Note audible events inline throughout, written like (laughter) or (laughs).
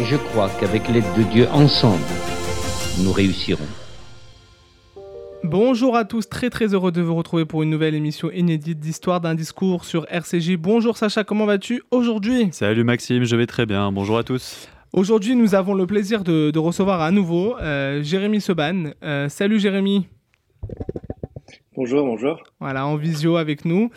Et je crois qu'avec l'aide de Dieu, ensemble, nous réussirons. Bonjour à tous, très très heureux de vous retrouver pour une nouvelle émission inédite d'histoire d'un discours sur RCJ. Bonjour Sacha, comment vas-tu aujourd'hui? Salut Maxime, je vais très bien. Bonjour à tous. Aujourd'hui, nous avons le plaisir de, de recevoir à nouveau euh, Jérémy Seban. Euh, salut Jérémy. Bonjour, bonjour. Voilà, en visio avec nous.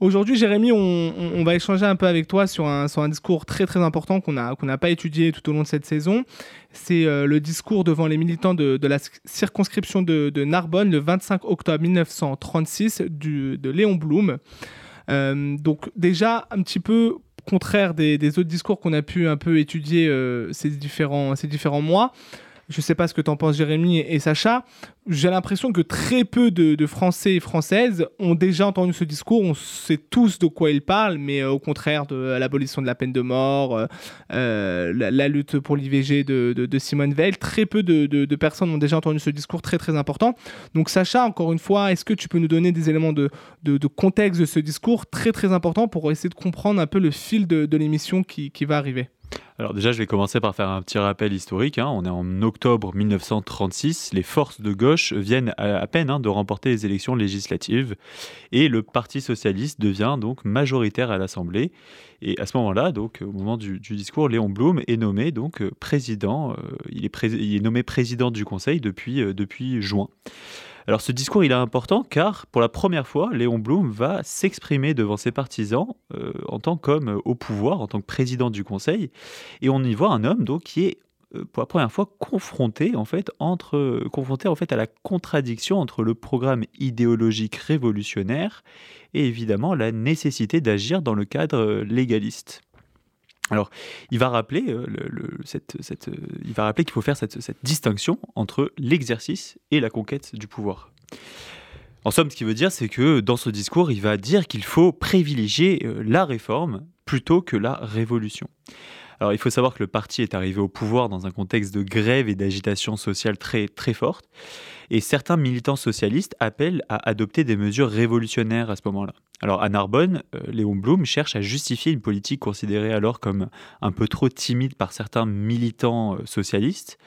Aujourd'hui, Jérémy, on, va échanger un peu avec toi sur un, discours très très important qu'on n'a pas étudié tout au long de cette saison. C'est euh, le discours devant les militants de, la circonscription de, Narbonne le 25 octobre 1936 du, de Léon Blum. Euh, donc déjà, un petit peu contraire des, des autres discours qu'on a pu un peu étudier euh, ces, différents, ces différents mois. Je ne sais pas ce que t'en penses Jérémy et, Sacha. J'ai l'impression que très peu de, Français et Françaises ont déjà entendu ce discours. On sait tous de quoi il parle, mais euh, au contraire de l'abolition de la peine de mort, euh, euh, la, lutte pour l'IVG de, Simone Veil, très peu de, personnes ont déjà entendu ce discours très très important. Donc Sacha, encore une fois, est-ce que tu peux nous donner des éléments de, contexte de ce discours très très important pour essayer de comprendre un peu le fil de, l'émission qui va arriver? Alors déjà, je vais commencer par faire un petit rappel historique. hein. On est en octobre 1936. Les forces de gauche viennent à, peine hein, de remporter les élections législatives et le Parti socialiste devient donc majoritaire à l'Assemblée. Et à ce moment-là, donc au moment du, discours, Léon Blum est nommé donc président. euh, il, est nommé président du Conseil depuis, euh, depuis juin. Alors ce discours, il est important car pour la première fois, Léon Blum va s'exprimer devant ses partisans euh, en tant qu'homme euh, au pouvoir, en tant que président du Conseil, et on y voit un homme donc qui est euh, pour la première fois confronté en fait entre confronté en fait à la contradiction entre le programme idéologique révolutionnaire et évidemment la nécessité d'agir dans le cadre légaliste. Alors, il va rappeler, euh, cette, cette, euh, il va rappeler qu'il faut faire cette, cette distinction entre l'exercice et la conquête du pouvoir. En somme, ce qu'il veut dire, c'est que dans ce discours, il va dire qu'il faut privilégier euh, la réforme plutôt que la révolution. Alors, il faut savoir que le parti est arrivé au pouvoir dans un contexte de grève et d'agitation sociale très, très forte. Et certains militants socialistes appellent à adopter des mesures révolutionnaires à ce moment-là. Alors, à Narbonne, euh, Léon Blum cherche à justifier une politique considérée alors comme un peu trop timide par certains militants euh, socialistes,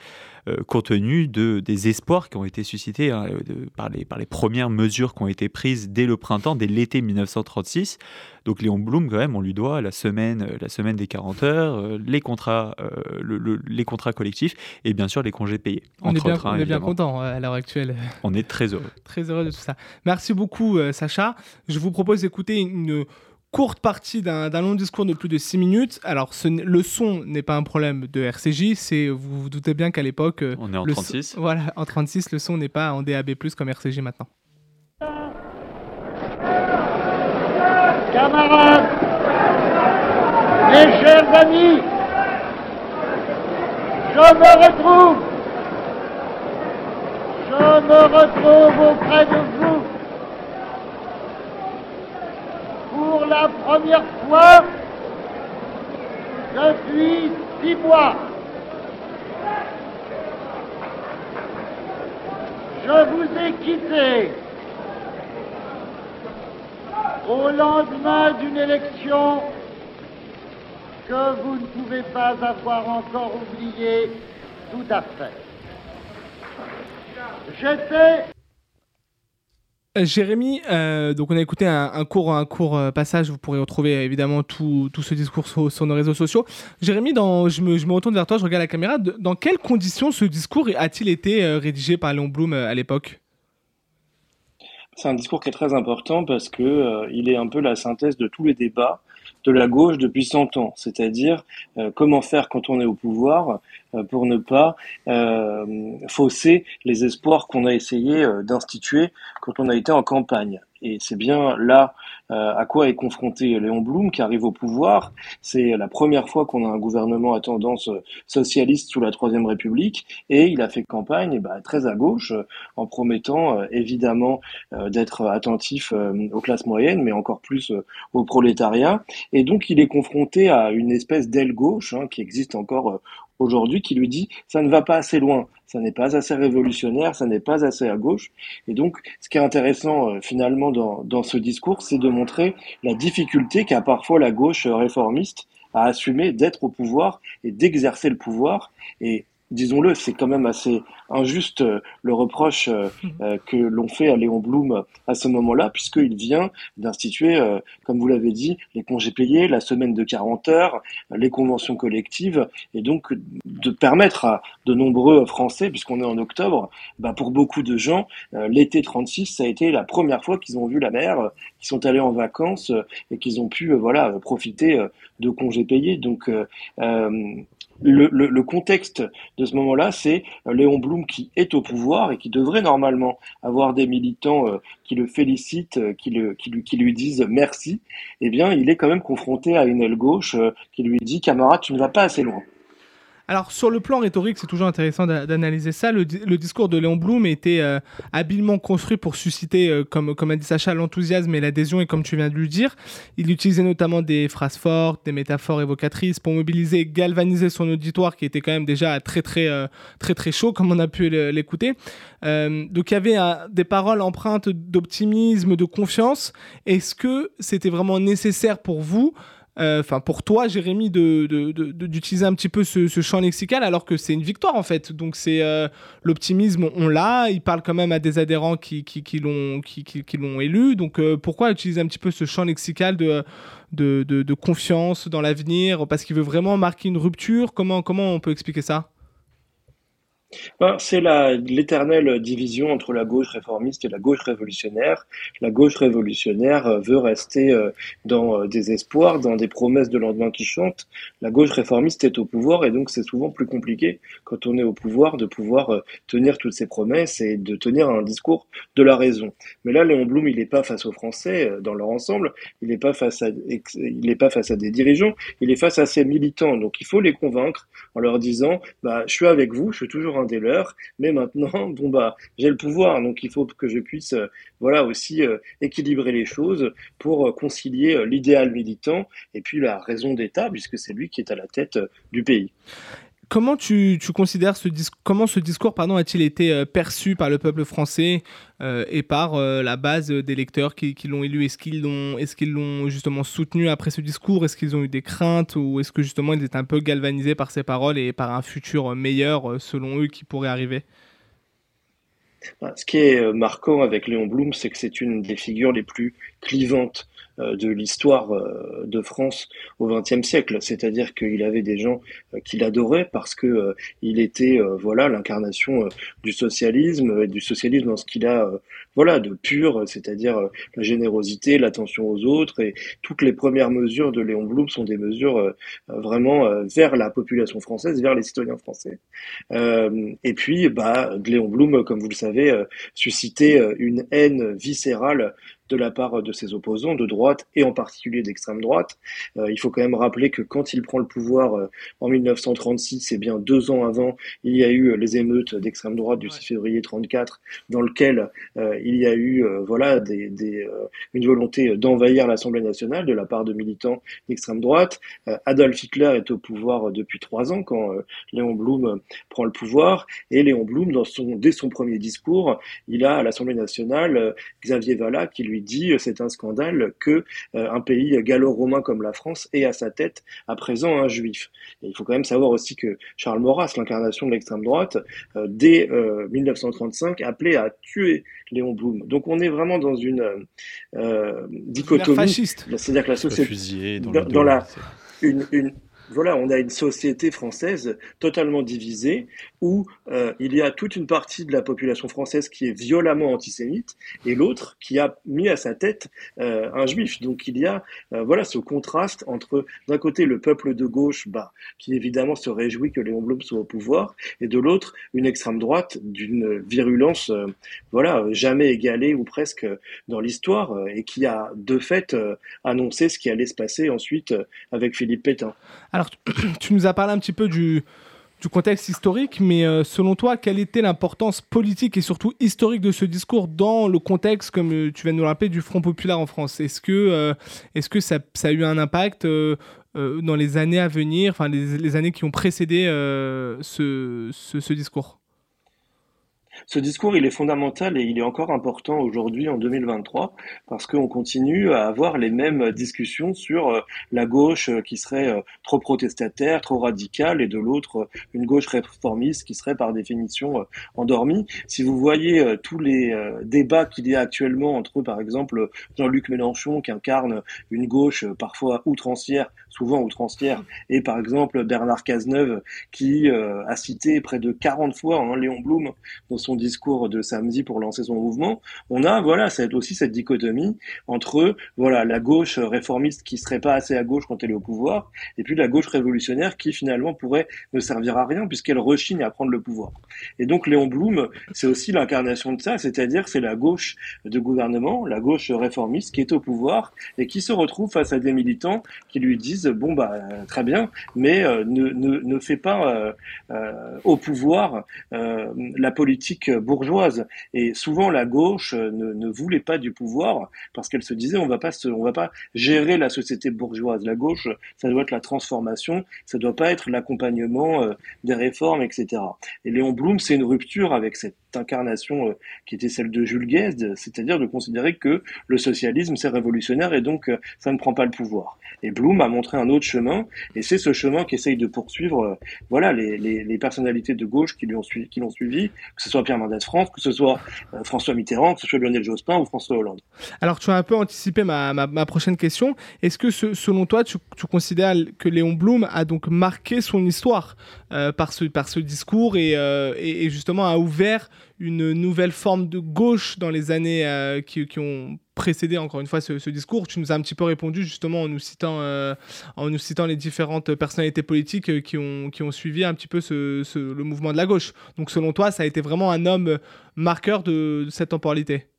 euh, compte tenu de, des espoirs qui ont été suscités hein, de- par, les, par les premières mesures qui ont été prises dès le printemps, dès l'été 1936. Donc Léon Blum, quand même, on lui doit la semaine, la semaine des 40 heures, euh, les, contrats, euh, le- le- les contrats collectifs et bien sûr les congés payés. On est bien, hein, on est bien content à l'heure actuelle. On est très heureux. Très heureux de tout ça. Merci beaucoup, euh, Sacha. Je vous propose d'écouter une courte partie d'un long discours de plus de 6 minutes. Alors, ce le son n'est pas un problème de RCJ. C'est, vous vous doutez bien qu'à l'époque. euh, On est en le son- 36. voilà, en 36, le son n'est pas en DAB, comme RCJ maintenant. Camarades, mes chers amis, je me retrouve, me retrouve auprès de vous pour la première fois depuis six mois. Je vous ai quitté au lendemain d'une élection que vous ne pouvez pas avoir encore oubliée tout à fait. J'étais Euh, Jérémy, euh, donc on a écouté un, un court, un court euh, passage. Vous pourrez retrouver évidemment tout, tout ce discours sur, sur nos réseaux sociaux. Jérémy, dans, je, me, je me retourne vers toi, je regarde la caméra. De- dans quelles conditions ce discours a-t-il été euh, rédigé par Léon Blum euh, à l'époque? C'est un discours qui est très important parce que euh, il est un peu la synthèse de tous les débats de la gauche depuis 100 ans, c'est-à-dire euh, comment faire quand on est au pouvoir euh, pour ne pas euh, fausser les espoirs qu'on a essayé d'instituer quand on a été en campagne. Et c'est bien là euh, à quoi est confronté Léon Blum qui arrive au pouvoir. C'est la première fois qu'on a un gouvernement à tendance socialiste sous la Troisième République et il a fait campagne bah, très à gauche en promettant euh, évidemment euh, d'être attentif aux classes moyennes mais encore plus au prolétariat. Et donc il est confronté à une espèce d'aile gauche hein, qui existe encore aujourd'hui qui lui dit ça ne va pas assez loin, ça n'est pas assez révolutionnaire, ça n'est pas assez à gauche. Et donc, ce qui est intéressant euh, finalement dans, dans ce discours, c'est de montrer la difficulté qu'a parfois la gauche réformiste à assumer d'être au pouvoir et d'exercer le pouvoir. Et disons-le, c'est quand même assez injuste euh, le reproche euh, (laughs) mhm. euh, que l'on fait à Léon Blum à ce moment-là, puisqu'il vient d'instituer, comme vous l'avez dit, les congés payés, la semaine de 40 heures, les conventions collectives, et donc de permettre à de nombreux Français, puisqu'on est en octobre, bah pour beaucoup de gens, l'été 36, ça a été la première fois qu'ils ont vu la mer, qu'ils sont allés en vacances et qu'ils ont pu voilà profiter de congés payés. Donc le, le, contexte de ce moment-là, c'est euh, Léon Blum qui est au pouvoir et qui devrait normalement avoir des militants euh, qui le félicitent, euh, qui, le, qui, lui, qui lui disent merci. Eh bien, il est quand même confronté à une aile gauche qui lui dit camarade, tu ne vas pas assez loin. Alors sur le plan rhétorique, c'est toujours intéressant d'analyser ça. Le, discours de Léon Blum était euh, habilement construit pour susciter, euh, comme, comme a dit Sacha, l'enthousiasme et l'adhésion, et comme tu viens de le dire, il utilisait notamment des phrases fortes, des métaphores évocatrices pour mobiliser et galvaniser son auditoire qui était quand même déjà très très euh, très très, chaud, comme on a pu l'écouter. donc il y avait des paroles empreintes d'optimisme, de confiance. Est-ce que c'était vraiment nécessaire pour vous euh, enfin pour toi, Jérémy, d'utiliser un petit peu ce, champ lexical alors que c'est une victoire en fait. Donc c'est euh, l'optimisme, on l'a. Il parle quand même à des adhérents qui, qui, qui l'ont élu. Donc euh, pourquoi utiliser un petit peu ce champ lexical de, de, confiance dans l'avenir? Parce qu'il veut vraiment marquer une rupture. Comment, comment on peut expliquer ça? Ben, c'est l'éternelle division entre la gauche réformiste et la gauche révolutionnaire. La gauche révolutionnaire euh, veut rester euh, dans euh, des espoirs, dans des promesses de lendemain qui chantent. La gauche réformiste est au pouvoir et donc c'est souvent plus compliqué quand on est au pouvoir de pouvoir tenir toutes ces promesses et de tenir un discours de la raison. Mais là, Léon Blum, il n'est pas face aux Français dans leur ensemble, il n'est pas face à, pas face à des dirigeants, il est face à ses militants. Donc il faut les convaincre en leur disant, bah, je suis avec vous, je suis toujours des leurs, mais maintenant, (laughs) bon bah, j'ai le pouvoir, donc il faut que je puisse, euh, voilà, aussi euh, équilibrer les choses pour euh, concilier l'idéal militant et puis la raison d'État, puisque c'est lui qui est à la tête du pays comment tu, considères ce discours, comment ce discours pardon, a-t-il été euh, perçu par le peuple français euh, et par euh, la base des lecteurs qui, l'ont élu? Est-ce qu'ils l'ont, est-ce qu'ils l'ont justement soutenu après ce discours? Est-ce qu'ils ont eu des craintes ou est-ce que justement ils étaient un peu galvanisés par ces paroles et par un futur meilleur selon eux qui pourrait arriver? Bah, Ce qui est marquant avec Léon Blum, c'est que c'est une des figures les plus clivantes de l'histoire euh, de France au XXe siècle. C'est-à-dire qu'il avait des gens euh, qu'il adorait parce que il était voilà l'incarnation du socialisme et du socialisme dans ce qu'il a voilà de pur, c'est-à-dire la générosité, l'attention aux autres et toutes les premières mesures de Léon Blum sont des mesures vraiment vers la population française, vers les citoyens français. et puis, bah, Léon Blum, comme vous le savez, suscitait une haine viscérale de la part de ses opposants de droite et en particulier d'extrême droite. Euh, il faut quand même rappeler que quand il prend le pouvoir euh, en 1936, et bien deux ans avant, il y a eu les émeutes d'extrême droite du 6 février 34, dans lequel euh, il y a eu voilà des, des une volonté d'envahir l'Assemblée nationale de la part de militants d'extrême droite. Adolf Hitler est au pouvoir depuis trois ans quand Léon Blum prend le pouvoir et Léon Blum, dans son, dès son premier discours, il a à l'Assemblée nationale Xavier Vallat qui lui dit euh, c'est un scandale que euh, un pays gallo-romain comme la France ait à sa tête à présent un juif. Et il faut quand même savoir aussi que Charles Maurras, l'incarnation de l'extrême droite, euh, dès 1935 appelait à tuer Léon Blum. Donc on est vraiment dans une dichotomie, c'est-à-dire que la société dans, la une, une voilà, on a une société française totalement divisée où euh, il y a toute une partie de la population française qui est violemment antisémite et l'autre qui a mis à sa tête euh, un juif. Donc il y a euh, voilà ce contraste entre d'un côté le peuple de gauche, bah, qui évidemment se réjouit que Léon Blum soit au pouvoir, et de l'autre une extrême droite d'une virulence voilà jamais égalée ou presque dans l'histoire et qui a de fait annoncé ce qui allait se passer ensuite avec Philippe Pétain. (clears throat) tu nous as parlé un petit peu du, contexte historique, mais euh, selon toi, quelle était l'importance politique et surtout historique de ce discours dans le contexte, comme euh, tu viens de nous le rappeler, du Front populaire en France? Est-ce que, euh, est-ce que ça, a eu un impact dans les années à venir, enfin les, années qui ont précédé ce discours? Ce discours, il est fondamental et il est encore important aujourd'hui en 2023 parce qu'on continue à avoir les mêmes discussions sur euh, la gauche euh, qui serait euh, trop protestataire, trop radicale et de l'autre une gauche réformiste qui serait par définition endormie. Si vous voyez tous les débats qu'il y a actuellement entre, par exemple, Jean-Luc Mélenchon qui incarne une gauche parfois outrancière, souvent outrancière, et par exemple Bernard Cazeneuve qui a cité près de 40 fois hein, Léon Blum dans son discours de samedi pour lancer son mouvement, on a voilà cette, aussi cette dichotomie entre voilà la gauche réformiste qui serait pas assez à gauche quand elle est au pouvoir, et puis la gauche révolutionnaire qui finalement pourrait ne servir à rien puisqu'elle rechigne à prendre le pouvoir. Et donc Léon Blum, c'est aussi l'incarnation de ça, c'est-à-dire c'est la gauche de gouvernement, la gauche réformiste qui est au pouvoir et qui se retrouve face à des militants qui lui disent bon bah très bien, mais euh, ne, ne, ne fait pas euh, euh, au pouvoir la politique bourgeoise. Et souvent, la gauche euh, ne, ne voulait pas du pouvoir parce qu'elle se disait on va pas on va pas gérer la société bourgeoise. La gauche, ça doit être la transformation, ça doit pas être l'accompagnement euh, des réformes, etc. Et Léon Blum, c'est une rupture avec cette incarnation euh, qui était celle de Jules Guesde, c'est-à-dire de considérer que le socialisme c'est révolutionnaire et donc ça ne prend pas le pouvoir. Et Blum a montré un autre chemin, et c'est ce chemin qu'essayent de poursuivre, voilà, les, personnalités de gauche qui l'ont suivi, qui l'ont suivi, que ce soit Pierre Mendès France, que ce soit euh, François Mitterrand, que ce soit Lionel Jospin ou François Hollande. Alors, tu as un peu anticipé ma, prochaine question. Est-ce que, selon toi, tu, considères que Léon Blum a donc marqué son histoire euh, par, ce, discours euh, et, justement a ouvert une nouvelle forme de gauche dans les années qui, qui ont précédé encore une fois ce, discours. Tu nous as un petit peu répondu justement en nous citant, euh, en nous citant les différentes personnalités politiques euh, qui ont, qui ont suivi un petit peu ce, le mouvement de la gauche. Donc selon toi, ça a été vraiment un homme marqueur de cette temporalité?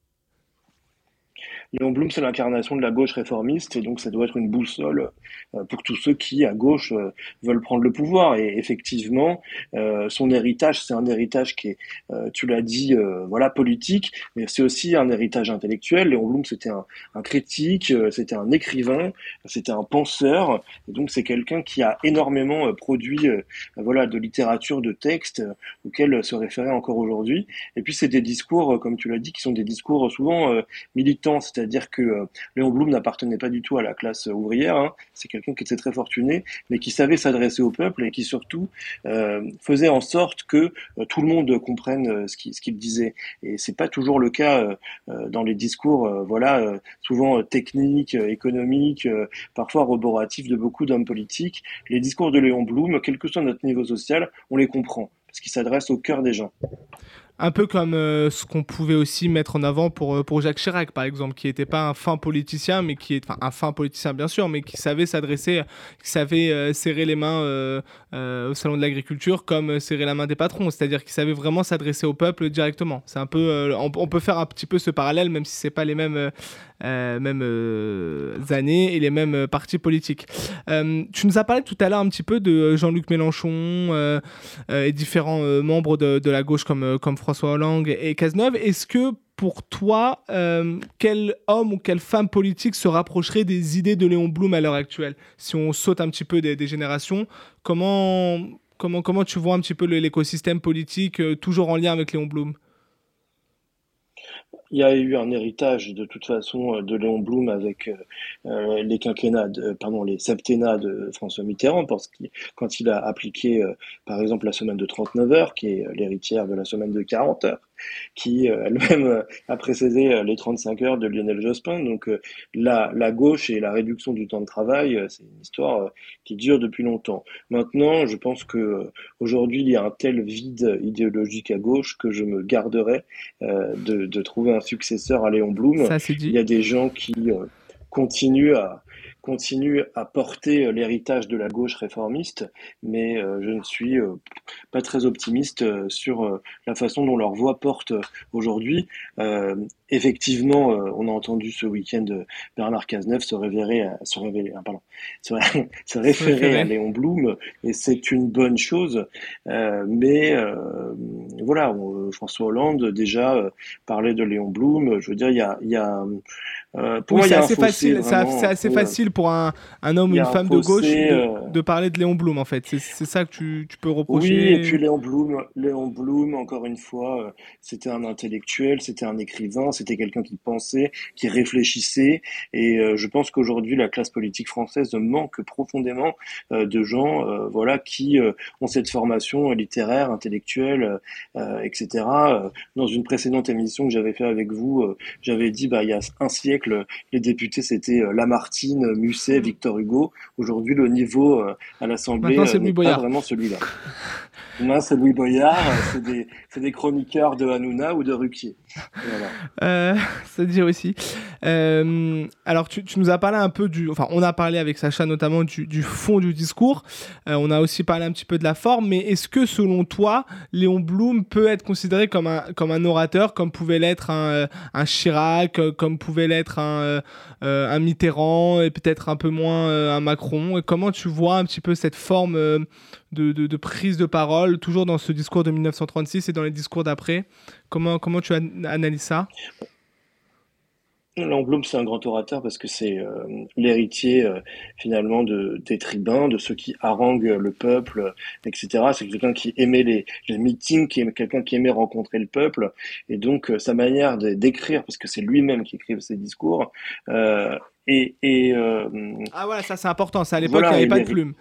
Léon Blum, c'est l'incarnation de la gauche réformiste, et donc ça doit être une boussole euh, pour tous ceux qui, à gauche, euh, veulent prendre le pouvoir. Et effectivement, euh, son héritage, c'est un héritage qui est, tu l'as dit, voilà, politique, mais c'est aussi un héritage intellectuel. Léon Blum, c'était un, un, critique, c'était un écrivain, c'était un penseur, et donc c'est quelqu'un qui a énormément produit, voilà, de littérature, de textes auxquels se référait encore aujourd'hui. Et puis c'est des discours, comme tu l'as dit, qui sont des discours souvent militants, c'est c'est-à-dire que euh, Léon Blum n'appartenait pas du tout à la classe ouvrière. Hein. C'est quelqu'un qui était très fortuné, mais qui savait s'adresser au peuple et qui surtout euh, faisait en sorte que euh, tout le monde comprenne ce qu'il disait. Et c'est pas toujours le cas dans les discours, voilà, souvent techniques, économiques, parfois roboratifs de beaucoup d'hommes politiques. Les discours de Léon Blum, quel que soit notre niveau social, on les comprend parce qu'il s'adresse au cœur des gens un peu comme euh, ce qu'on pouvait aussi mettre en avant pour, euh, Jacques Chirac, par exemple, qui n'était pas un fin politicien, mais qui est, un fin politicien bien sûr, mais qui savait s'adresser, qui savait euh, serrer les mains au salon de l'agriculture comme serrer la main des patrons, c'est-à-dire qui savait vraiment s'adresser au peuple directement. On, on, peut faire un petit peu ce parallèle, même si c'est pas les mêmes mêmes euh, années et les mêmes euh, partis politiques. tu nous as parlé tout à l'heure un petit peu de Jean-Luc Mélenchon et différents membres de, la gauche comme, François Hollande et Cazeneuve. Est-ce que pour toi, quel homme ou quelle femme politique se rapprocherait des idées de Léon Blum à l'heure actuelle? Si on saute un petit peu des, des générations, comment, comment, comment tu vois un petit peu l'écosystème politique toujours en lien avec Léon Blum? Il y a eu un héritage de toute façon euh, de Léon Blum avec euh, euh, les quinquennats, pardon, les septennats de François Mitterrand, parce que quand il a appliqué, par exemple, la semaine de 39 heures, qui est l'héritière de la semaine de 40 heures, qui elle-même a précédé les 35 heures de Lionel Jospin. Donc la, la gauche et la réduction du temps de travail, c'est une histoire qui dure depuis longtemps. Maintenant, je pense que aujourd'hui il y a un tel vide idéologique à gauche que je me garderai de, de, trouver un successeur à Léon Blum. Ça, il y a des gens qui continuent à continue à porter euh, l'héritage de la gauche réformiste, mais euh, je ne suis euh, pas très optimiste sur la façon dont leur voix porte aujourd'hui. effectivement, on a entendu ce week-end Bernard Cazeneuve se révérer, se révéler, pardon, (laughs) se, se référer à Léon Blum, et c'est une bonne chose. mais voilà, François Hollande déjà parlait de Léon Blum. Je veux dire, il y a, il y a pour oui, c'est assez facile. C'est assez facile pour un, un homme ou une femme de gauche de, de, parler de Léon Blum, en fait. C'est ça que tu, tu, peux reprocher. Oui, et puis Léon Blum, Léon Blum encore une fois, euh, c'était un intellectuel, c'était un écrivain, c'était quelqu'un qui pensait, qui réfléchissait. Et euh, je pense qu'aujourd'hui, la classe politique française manque profondément euh, de gens voilà, qui ont cette formation littéraire, intellectuelle, etc. Dans une précédente émission que j'avais fait avec vous, j'avais dit, bah, il y a un siècle, les députés, c'était Lamartine, Musset, Victor Hugo. Aujourd'hui, le niveau euh, à l'Assemblée euh, n'est pas vraiment celui-là. Non, c'est Louis Boyard, c'est des, des, chroniqueurs de Hanouna ou de Ruquier. Voilà. Euh, c'est dire aussi. Euh, alors, tu, tu, nous as parlé un peu du. Enfin, on a parlé avec Sacha notamment du, du fond du discours. Euh, on a aussi parlé un petit peu de la forme. Mais est-ce que, selon toi, Léon Blum peut être considéré comme un, comme un orateur, comme pouvait l'être un, un, Chirac, comme pouvait l'être un, un Mitterrand et peut-être un peu moins un Macron et Comment tu vois un petit peu cette forme de, prise de parole, toujours dans ce discours de 1936 et dans les discours d'après? Comment, comment tu analyses ça? Langloum, c'est un grand orateur parce que c'est euh, l'héritier euh, finalement de, des tribuns, de ceux qui haranguent le peuple, etc. C'est quelqu'un qui aimait les, les meetings, qui quelqu'un qui aimait rencontrer le peuple, et donc euh, sa manière d'écrire, parce que c'est lui-même qui écrit ses discours, et, et ah voilà, ça c'est important. Ça à l'époque il n'y avait pas de plume.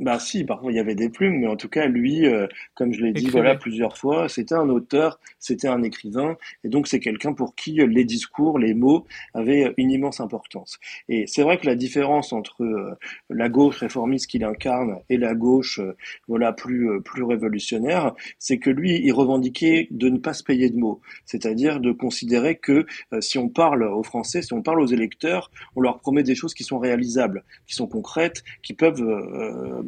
Bah si, parfois il y avait des plumes, mais en tout cas lui, euh, comme je l'ai dit voilà plusieurs fois, c'était un auteur, c'était un écrivain, et donc c'est quelqu'un pour qui les discours, les mots avaient une immense importance. Et c'est vrai que la différence entre euh, la gauche réformiste qu'il incarne et la gauche euh, voilà plus plus révolutionnaire, c'est que lui, il revendiquait de ne pas se payer de mots, c'est-à-dire de considérer que si on parle aux Français, si on parle aux électeurs, on leur promet des choses qui sont réalisables, qui sont concrètes, qui peuvent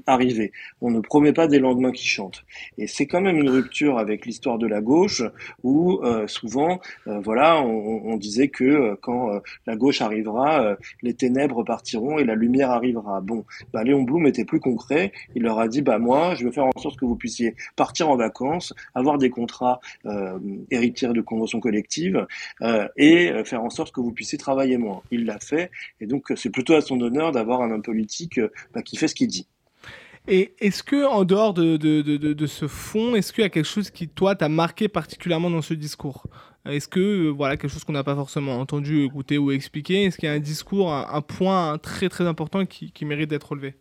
arriver. On ne promet pas des lendemains qui chantent. Et c'est quand même une rupture avec l'histoire de la gauche où euh, souvent, euh, voilà, on, disait que euh, quand la gauche arrivera, les ténèbres partiront et la lumière arrivera. Bon, bah, Léon Blum était plus concret. Il leur a dit, bah moi, je veux faire en sorte que vous puissiez partir en vacances, avoir des contrats héritiers de conventions collectives et faire en sorte que vous puissiez travailler moins. Il l'a fait et donc c'est plutôt à son honneur d'avoir un homme politique bah, qui fait ce qu'il dit. Et est-ce que, en dehors de, de, de, de ce fond, est-ce qu'il y a quelque chose qui, toi, t'a marqué particulièrement dans ce discours? Est-ce que, euh, voilà, quelque chose qu'on n'a pas forcément entendu, écouté ou expliqué Est-ce qu'il y a un discours, un, point très très important qui, qui mérite d'être relevé?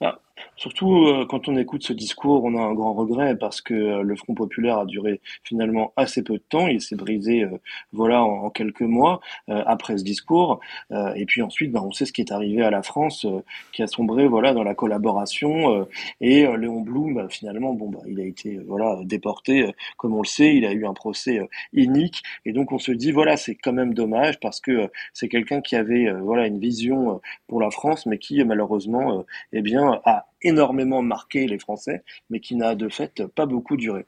Bah, Surtout euh, quand on écoute ce discours, on a un grand regret parce que euh, le Front populaire a duré finalement assez peu de temps. Il s'est brisé, euh, voilà, en, quelques mois après ce discours. et puis ensuite, ben, on sait ce qui est arrivé à la France, qui a sombré, voilà, dans la collaboration. et Léon Blum, ben, finalement, bon, bah, il a été, voilà, déporté, comme on le sait. Il a eu un procès inique. Et donc on se dit, voilà, c'est quand même dommage parce que c'est quelqu'un qui avait, voilà, une vision pour la France, mais qui malheureusement, eh bien, a énormément marqué les Français, mais qui n'a de fait pas beaucoup duré.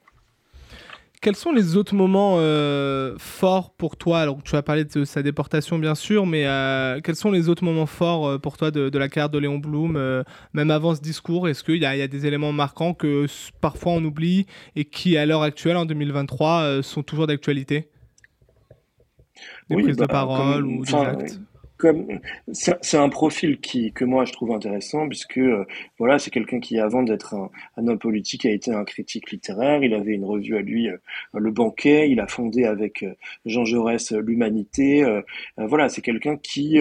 Quels sont les autres moments euh, forts pour toi? Alors, tu as parlé de sa déportation, bien sûr, mais euh, quels sont les autres moments forts euh, pour toi de, la carrière de Léon Blum, même avant ce discours? Est-ce qu'il y, y, a des éléments marquants que parfois on oublie et qui, à l'heure actuelle, en 2023, sont toujours d'actualité? Des prises de bah, parole ou des actes? Comme c'est un profil qui que moi je trouve intéressant puisque euh, voilà c'est quelqu'un qui avant d'être un, un, homme politique a été un critique littéraire il avait une revue à lui euh, le banquet il a fondé avec euh, Jean Jaurès l'humanité voilà c'est quelqu'un qui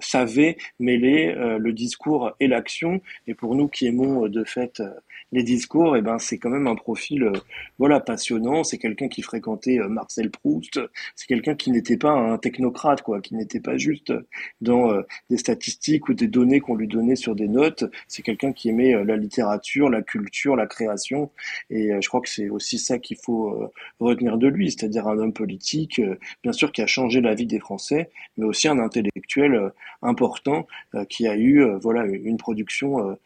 savait mêler le discours et l'action et pour nous qui aimons de fait les discours, eh ben c'est quand même un profil euh, voilà passionnant. C'est quelqu'un qui fréquentait euh, Marcel Proust. C'est quelqu'un qui n'était pas un technocrate quoi, qui n'était pas juste dans euh, des statistiques ou des données qu'on lui donnait sur des notes. C'est quelqu'un qui aimait la littérature, la culture, la création. Et je crois que c'est aussi ça qu'il faut retenir de lui, c'est-à-dire un homme politique, bien sûr qui a changé la vie des Français, mais aussi un intellectuel important qui a eu voilà une production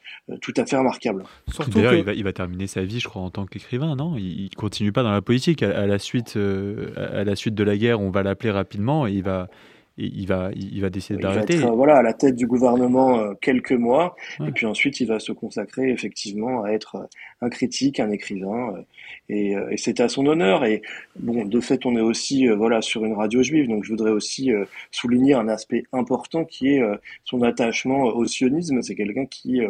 tout à fait remarquable. Surtout il, va, terminer sa vie, je crois, en tant qu'écrivain, non? Il, continue pas dans la politique. À, la suite, euh, à la suite de la guerre, on va l'appeler rapidement et il va, il va, il va décider d'arrêter. Voilà, à la tête du gouvernement euh, quelques mois, et puis ensuite il va se consacrer effectivement à être euh, un critique, un écrivain, euh, et, et c'est à son honneur. Et bon, de fait, on est aussi voilà sur une radio juive, donc je voudrais aussi souligner un aspect important qui est son attachement au sionisme. C'est quelqu'un qui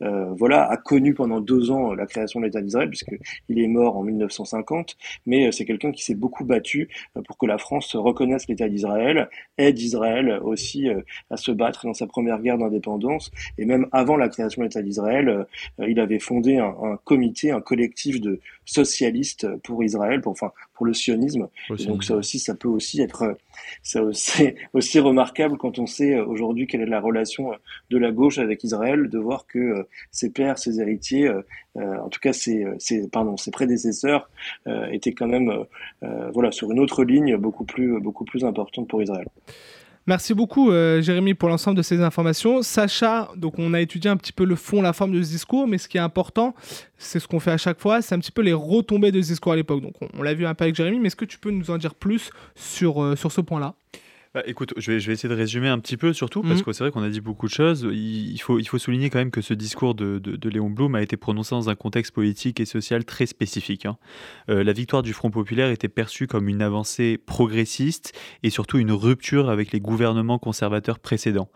voilà a connu pendant deux ans la création de l'État d'Israël, puisque il est mort en 1950, mais c'est quelqu'un qui s'est beaucoup battu pour que la France reconnaisse l'État d'Israël, d'Israël aussi euh, à se battre dans sa première guerre d'indépendance. Et même avant la création de l'État d'Israël, euh, il avait fondé un, un, comité, un collectif de socialistes pour Israël, pour, enfin, pour le sionisme. donc ça aussi, ça peut aussi être ça aussi, (laughs) aussi remarquable quand on sait euh, aujourd'hui quelle est la relation de la gauche avec Israël, de voir que ses pères, ses héritiers, en tout cas ses, ses, pardon, ses prédécesseurs, étaient quand même voilà, sur une autre ligne beaucoup plus, beaucoup plus importante pour Israël. Merci beaucoup, euh, Jérémy, pour l'ensemble de ces informations. Sacha, donc on a étudié un petit peu le fond, la forme de ce discours, mais ce qui est important, c'est ce qu'on fait à chaque fois, c'est un petit peu les retombées de ce discours à l'époque. Donc on, l'a vu un peu avec Jérémy, mais est-ce que tu peux nous en dire plus sur, euh, sur ce point-là? Bah, écoute, je vais, je vais essayer de résumer un petit peu, surtout, parce mmh. que c'est vrai qu'on a dit beaucoup de choses. Il, faut, il faut souligner quand même que ce discours de, de, Léon Blum a été prononcé dans un contexte politique et social très spécifique. Hein. Euh, la victoire du Front populaire était perçue comme une avancée progressiste et surtout une rupture avec les gouvernements conservateurs précédents.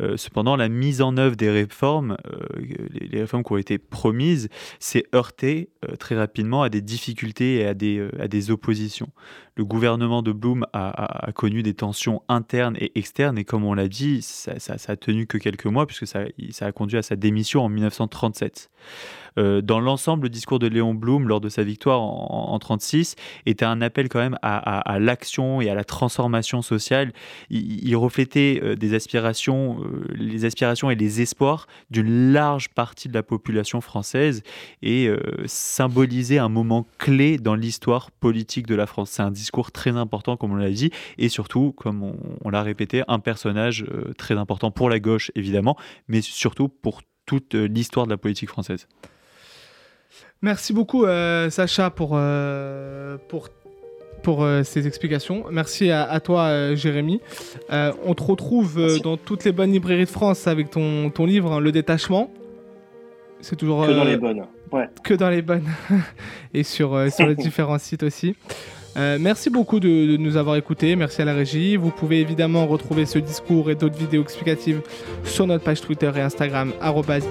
Euh, cependant, la mise en œuvre des réformes, euh, les, réformes qui ont été promises, s'est heurtée euh, très rapidement à des difficultés et à des, oppositions. Le gouvernement de Blum a, connu des tensions internes et externes, et comme on l'a dit, ça, ça, a tenu que quelques mois, puisque ça a conduit à sa démission en 1937. Euh, dans l'ensemble, le discours de Léon Blum lors de sa victoire en, 1936 était un appel quand même à, l'action et à la transformation sociale. Il, reflétait euh, euh, les aspirations et les espoirs d'une large partie de la population française et symbolisait un moment clé dans l'histoire politique de la France. C'est un discours très important, comme on l'a dit, et surtout, comme on l'a répété, un personnage très important pour la gauche, évidemment, mais surtout pour toute l'histoire de la politique française. Merci beaucoup, euh, Sacha, pour, euh, pour, pour euh, ces explications. Merci à, toi, Jérémy. on te retrouve dans toutes les bonnes librairies de France avec ton, ton livre, hein, Le Détachement. C'est toujours. Que dans les bonnes. Ouais. Que dans les bonnes. (laughs) Et sur, sur les (laughs) différents sites aussi. Euh, merci beaucoup de, nous avoir écoutés. Merci à la régie. Vous pouvez évidemment retrouver ce discours et d'autres vidéos explicatives sur notre page Twitter et Instagram,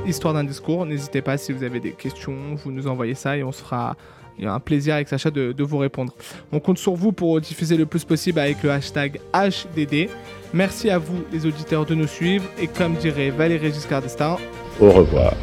histoire d'un discours. N'hésitez pas si vous avez des questions, vous nous envoyez ça et on se fera un plaisir avec Sacha de, de, vous répondre. On compte sur vous pour diffuser le plus possible avec le hashtag HDD. Merci à vous les auditeurs de nous suivre et comme dirait Valérie Giscard d'Estaing, au revoir.